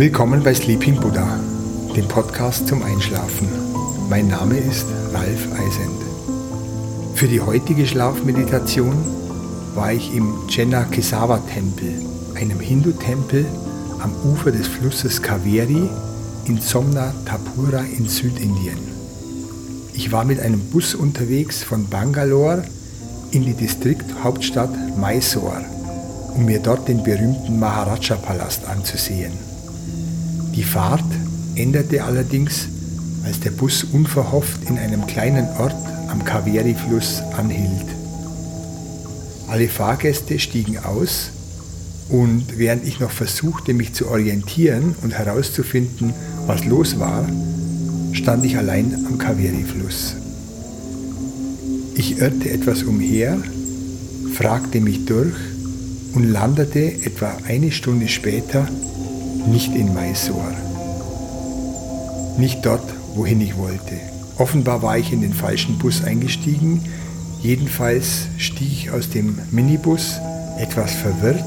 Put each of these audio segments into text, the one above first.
Willkommen bei Sleeping Buddha, dem Podcast zum Einschlafen. Mein Name ist Ralf Eisend. Für die heutige Schlafmeditation war ich im Kesawa Tempel, einem Hindu-Tempel am Ufer des Flusses Kaveri in Somna Tapura in Südindien. Ich war mit einem Bus unterwegs von Bangalore in die Distrikthauptstadt Mysore, um mir dort den berühmten Maharaja-Palast anzusehen. Die Fahrt änderte allerdings, als der Bus unverhofft in einem kleinen Ort am Kaveri-Fluss anhielt. Alle Fahrgäste stiegen aus und während ich noch versuchte, mich zu orientieren und herauszufinden, was los war, stand ich allein am Kaveri-Fluss. Ich irrte etwas umher, fragte mich durch und landete etwa eine Stunde später nicht in Mysore. Nicht dort, wohin ich wollte. Offenbar war ich in den falschen Bus eingestiegen. Jedenfalls stieg ich aus dem Minibus etwas verwirrt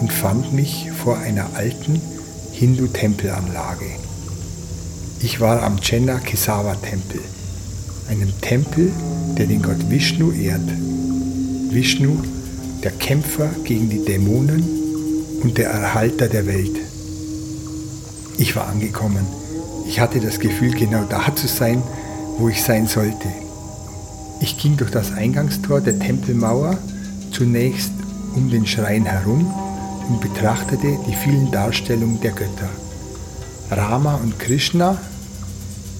und fand mich vor einer alten Hindu-Tempelanlage. Ich war am Chenna Kesawa Tempel, einem Tempel, der den Gott Vishnu ehrt. Vishnu, der Kämpfer gegen die Dämonen und der Erhalter der Welt. Ich war angekommen. Ich hatte das Gefühl, genau da zu sein, wo ich sein sollte. Ich ging durch das Eingangstor der Tempelmauer zunächst um den Schrein herum und betrachtete die vielen Darstellungen der Götter. Rama und Krishna,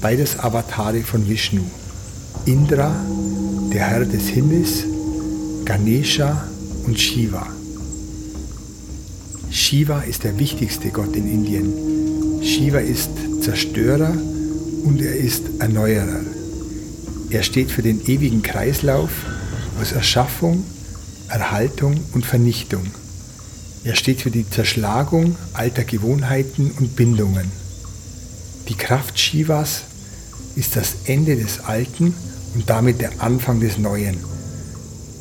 beides Avatare von Vishnu. Indra, der Herr des Himmels, Ganesha und Shiva. Shiva ist der wichtigste Gott in Indien. Shiva ist Zerstörer und er ist Erneuerer. Er steht für den ewigen Kreislauf aus Erschaffung, Erhaltung und Vernichtung. Er steht für die Zerschlagung alter Gewohnheiten und Bindungen. Die Kraft Shivas ist das Ende des Alten und damit der Anfang des Neuen.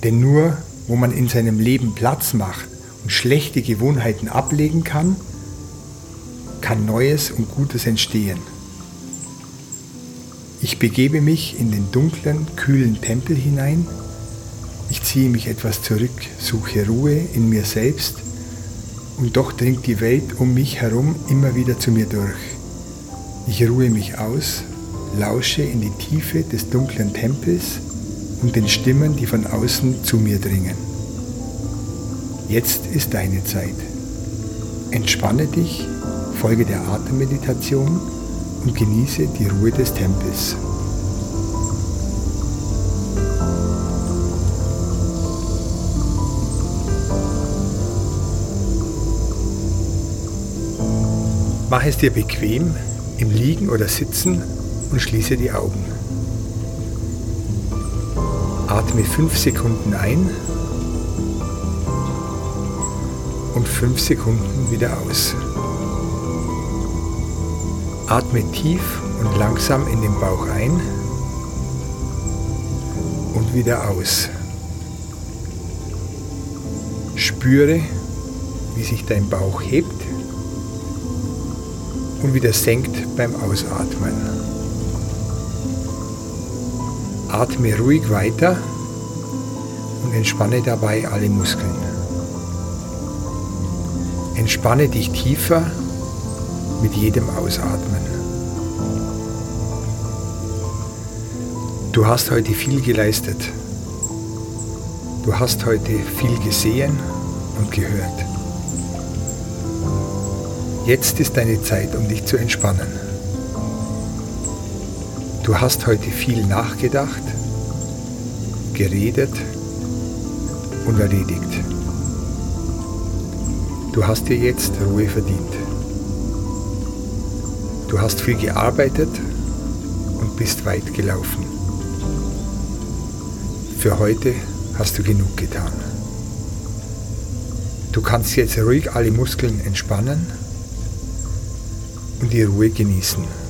Denn nur wo man in seinem Leben Platz macht und schlechte Gewohnheiten ablegen kann, kann Neues und Gutes entstehen. Ich begebe mich in den dunklen, kühlen Tempel hinein. Ich ziehe mich etwas zurück, suche Ruhe in mir selbst und doch dringt die Welt um mich herum immer wieder zu mir durch. Ich ruhe mich aus, lausche in die Tiefe des dunklen Tempels und den Stimmen, die von außen zu mir dringen. Jetzt ist deine Zeit. Entspanne dich Folge der Atemmeditation und genieße die Ruhe des Tempels. Mach es dir bequem im Liegen oder Sitzen und schließe die Augen. Atme 5 Sekunden ein und 5 Sekunden wieder aus. Atme tief und langsam in den Bauch ein und wieder aus. Spüre, wie sich dein Bauch hebt und wieder senkt beim Ausatmen. Atme ruhig weiter und entspanne dabei alle Muskeln. Entspanne dich tiefer mit jedem Ausatmen. Du hast heute viel geleistet. Du hast heute viel gesehen und gehört. Jetzt ist deine Zeit, um dich zu entspannen. Du hast heute viel nachgedacht, geredet und erledigt. Du hast dir jetzt Ruhe verdient. Du hast viel gearbeitet und bist weit gelaufen. Für heute hast du genug getan. Du kannst jetzt ruhig alle Muskeln entspannen und die Ruhe genießen.